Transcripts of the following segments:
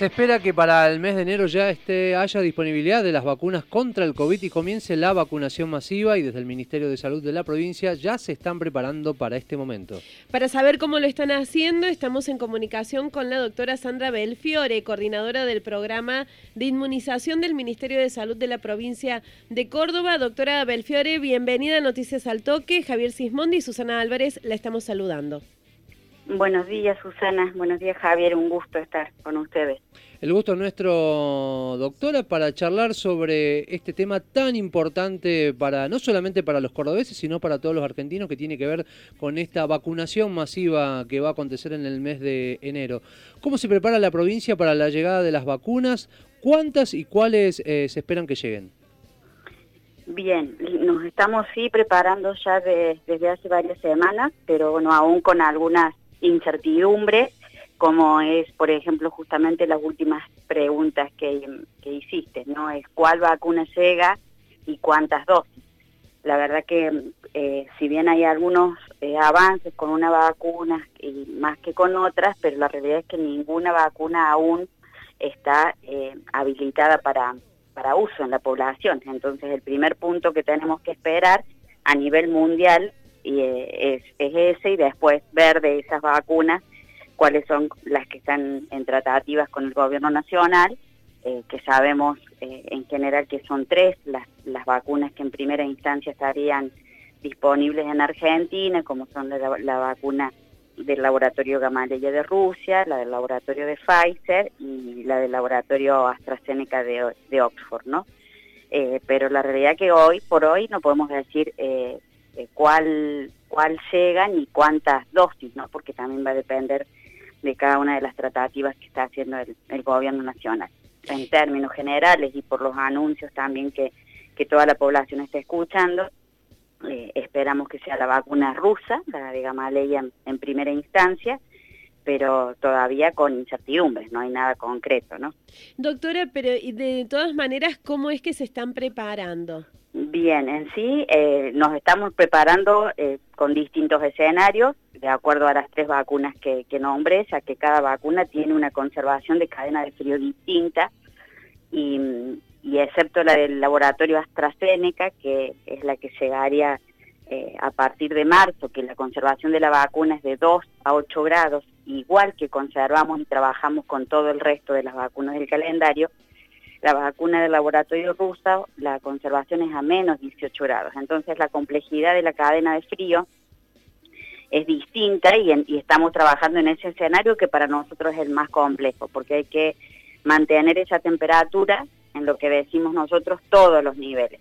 Se espera que para el mes de enero ya esté, haya disponibilidad de las vacunas contra el COVID y comience la vacunación masiva y desde el Ministerio de Salud de la provincia ya se están preparando para este momento. Para saber cómo lo están haciendo, estamos en comunicación con la doctora Sandra Belfiore, coordinadora del programa de inmunización del Ministerio de Salud de la provincia de Córdoba. Doctora Belfiore, bienvenida a Noticias al Toque. Javier Sismondi y Susana Álvarez la estamos saludando. Buenos días, Susana. Buenos días, Javier. Un gusto estar con ustedes. El gusto es nuestro, doctora, para charlar sobre este tema tan importante para no solamente para los cordobeses, sino para todos los argentinos que tiene que ver con esta vacunación masiva que va a acontecer en el mes de enero. ¿Cómo se prepara la provincia para la llegada de las vacunas? ¿Cuántas y cuáles eh, se esperan que lleguen? Bien, nos estamos sí preparando ya desde hace varias semanas, pero bueno, aún con algunas incertidumbre, como es, por ejemplo, justamente las últimas preguntas que, hiciste, ¿no? Es cuál vacuna llega y cuántas dosis. La verdad que eh, si bien hay algunos eh, avances con una vacuna y más que con otras, pero la realidad es que ninguna vacuna aún está eh, habilitada para, para uso en la población. Entonces el primer punto que tenemos que esperar a nivel mundial y eh, es, es ese y después ver de esas vacunas cuáles son las que están en tratativas con el gobierno nacional, eh, que sabemos eh, en general que son tres las, las vacunas que en primera instancia estarían disponibles en Argentina, como son la, vacuna del laboratorio Gamaleya de Rusia, la del laboratorio de Pfizer y la del laboratorio AstraZeneca de, de Oxford, ¿no? pero la realidad que hoy por hoy no podemos decir eh, eh, cuál, cuál llegan y cuántas dosis, ¿no? Porque también va a depender de cada una de las tratativas que está haciendo el, gobierno nacional. En términos generales y por los anuncios también que, que toda la población está escuchando, eh, esperamos que sea la vacuna rusa, la de Gamaleya en, primera instancia, pero todavía con incertidumbres, no hay nada concreto, ¿no? Doctora, pero de todas maneras, ¿cómo es que se están preparando? Bien, en sí eh, nos estamos preparando eh, con distintos escenarios, de acuerdo a las tres vacunas que, nombré, ya que cada vacuna tiene una conservación de cadena de frío distinta, y, y excepto la del laboratorio AstraZeneca, que es la que llegaría eh, a partir de marzo, que la conservación de la vacuna es de 2 a 8 grados, igual que conservamos y trabajamos con todo el resto de las vacunas del calendario, la vacuna del laboratorio ruso, la conservación es a menos 18 grados. Entonces la complejidad de la cadena de frío es distinta y, estamos trabajando en ese escenario que para nosotros es el más complejo, porque hay que mantener esa temperatura en lo que decimos nosotros todos los niveles,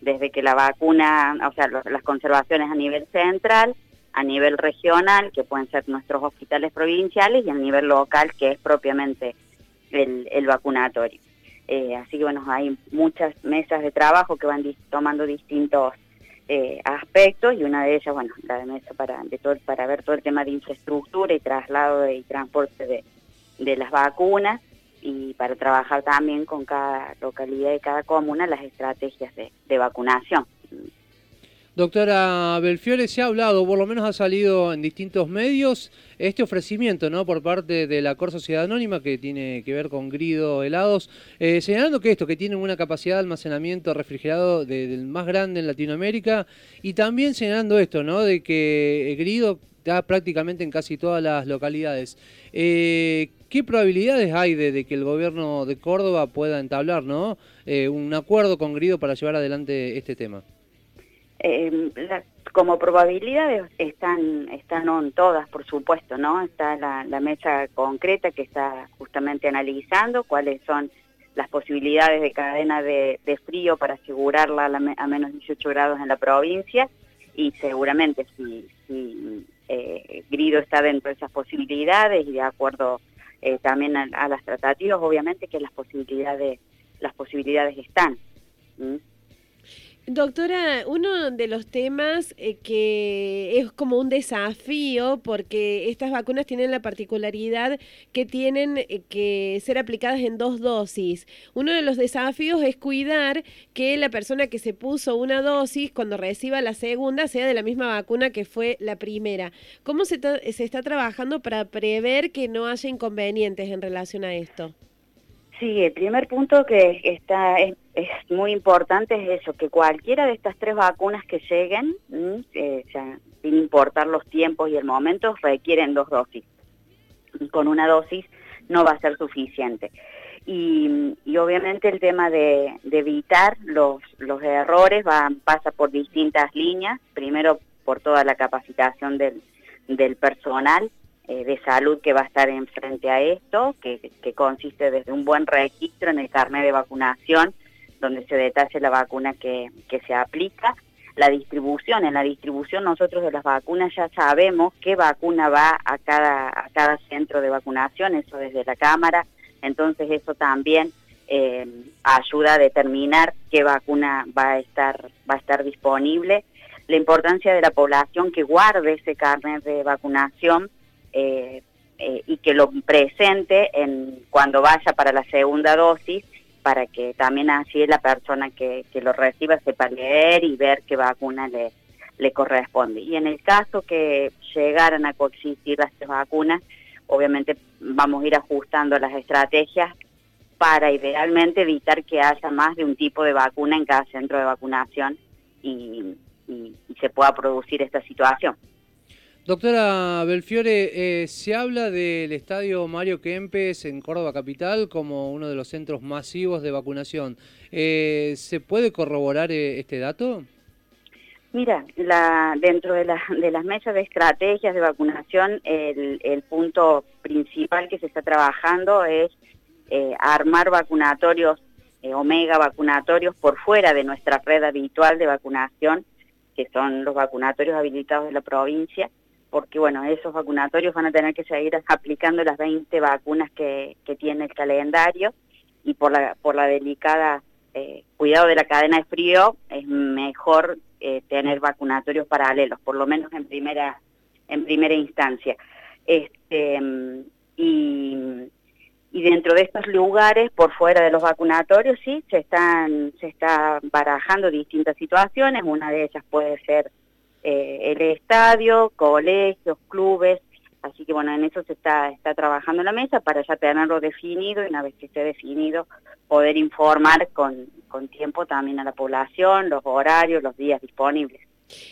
desde que la vacuna, o sea, las conservaciones a nivel central, a nivel regional, que pueden ser nuestros hospitales provinciales, y a nivel local, que es propiamente el vacunatorio. Eh, así que bueno, hay muchas mesas de trabajo que van tomando distintos eh, aspectos y una de ellas, bueno, la de mesa para, de todo, para ver todo el tema de infraestructura y traslado y transporte de, de las vacunas y para trabajar también con cada localidad y cada comuna las estrategias de, de vacunación. Doctora Belfiore, se ha hablado, por lo menos ha salido en distintos medios, este ofrecimiento ¿no? por parte de la Cor Sociedad Anónima que tiene que ver con Grido Helados, eh, señalando que esto, que tienen una capacidad de almacenamiento refrigerado del más grande en Latinoamérica y también señalando esto, ¿no? de que Grido está prácticamente en casi todas las localidades. Eh, ¿Qué probabilidades hay de, que el gobierno de Córdoba pueda entablar ¿no? Eh, un acuerdo con Grido para llevar adelante este tema? Eh, como probabilidades están, están todas, por supuesto, ¿no? Está la, mesa concreta que está justamente analizando cuáles son las posibilidades de cadena de, frío para asegurarla a, menos 18 grados en la provincia y seguramente si, eh, Grido está dentro de esas posibilidades y de acuerdo eh, también a, las tratativas, obviamente que las posibilidades, las posibilidades están. Doctora, uno de los temas eh, que es como un desafío porque estas vacunas tienen la particularidad que tienen eh, que ser aplicadas en dos dosis. Uno de los desafíos es cuidar que la persona que se puso una dosis cuando reciba la segunda sea de la misma vacuna que fue la primera. ¿Cómo se, se está trabajando para prever que no haya inconvenientes en relación a esto? Sí, el primer punto que está es, muy importante es eso, que cualquiera de estas tres vacunas que lleguen, eh, sin importar los tiempos y el momento, requieren dos dosis. Con una dosis no va a ser suficiente. Y, obviamente el tema de, evitar los, los errores va, pasa por distintas líneas, primero por toda la capacitación del, del personal eh, de salud que va a estar enfrente a esto, que, consiste desde un buen registro en el carnet de vacunación, donde se detalle la vacuna que, se aplica, la distribución. En la distribución nosotros de las vacunas ya sabemos qué vacuna va a cada, a cada centro de vacunación, eso desde la Cámara, entonces eso también eh, ayuda a determinar qué vacuna va a estar, va a estar disponible. La importancia de la población que guarde ese carnet de vacunación eh, eh, y que lo presente en, cuando vaya para la segunda dosis para que también así la persona que, lo reciba sepa leer y ver qué vacuna le, corresponde. Y en el caso que llegaran a coexistir las tres vacunas, obviamente vamos a ir ajustando las estrategias para idealmente evitar que haya más de un tipo de vacuna en cada centro de vacunación y se pueda producir esta situación. Doctora Belfiore, eh, se habla del estadio Mario Kempes en Córdoba Capital como uno de los centros masivos de vacunación. Eh, ¿Se puede corroborar eh, este dato? Mira, la, dentro de, de, las mesas de estrategias de vacunación, el, el punto principal que se está trabajando es armar vacunatorios, omega vacunatorios por fuera de nuestra red habitual de vacunación, que son los vacunatorios habilitados de la provincia porque bueno, esos vacunatorios van a tener que seguir aplicando las 20 vacunas que, tiene el calendario y por la, por la delicada eh, cuidado de la cadena de frío es mejor eh, tener vacunatorios paralelos, por lo menos en primera, en primera instancia. Este, y, y dentro de estos lugares, por fuera de los vacunatorios, sí, se están, se está barajando distintas situaciones, una de ellas puede ser eh, el estadio, colegios, clubes, así que bueno, en eso se está, está trabajando la mesa para ya tenerlo definido y una vez que esté definido poder informar con, con tiempo también a la población, los horarios, los días disponibles.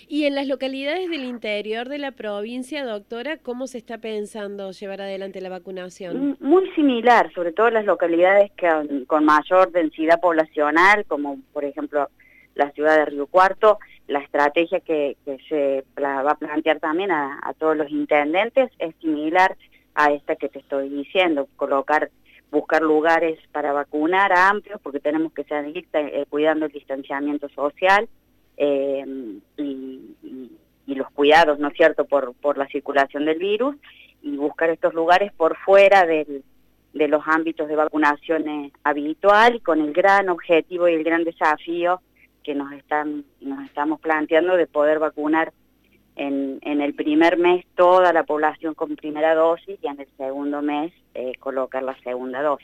Y en las localidades del interior de la provincia, doctora, ¿cómo se está pensando llevar adelante la vacunación? Muy similar, sobre todo en las localidades que, con mayor densidad poblacional, como por ejemplo la ciudad de Río Cuarto, la estrategia que, se va a plantear también a, todos los intendentes es similar a esta que te estoy diciendo, colocar, buscar lugares para vacunar amplios, porque tenemos que seguir eh, cuidando el distanciamiento social eh, y, los cuidados, ¿no es cierto?, por, por la circulación del virus, y buscar estos lugares por fuera de los ámbitos de vacunación habitual, con el gran objetivo y el gran desafío que nos están nos estamos planteando de poder vacunar en, en el primer mes toda la población con primera dosis y en el segundo mes eh, colocar la segunda dosis.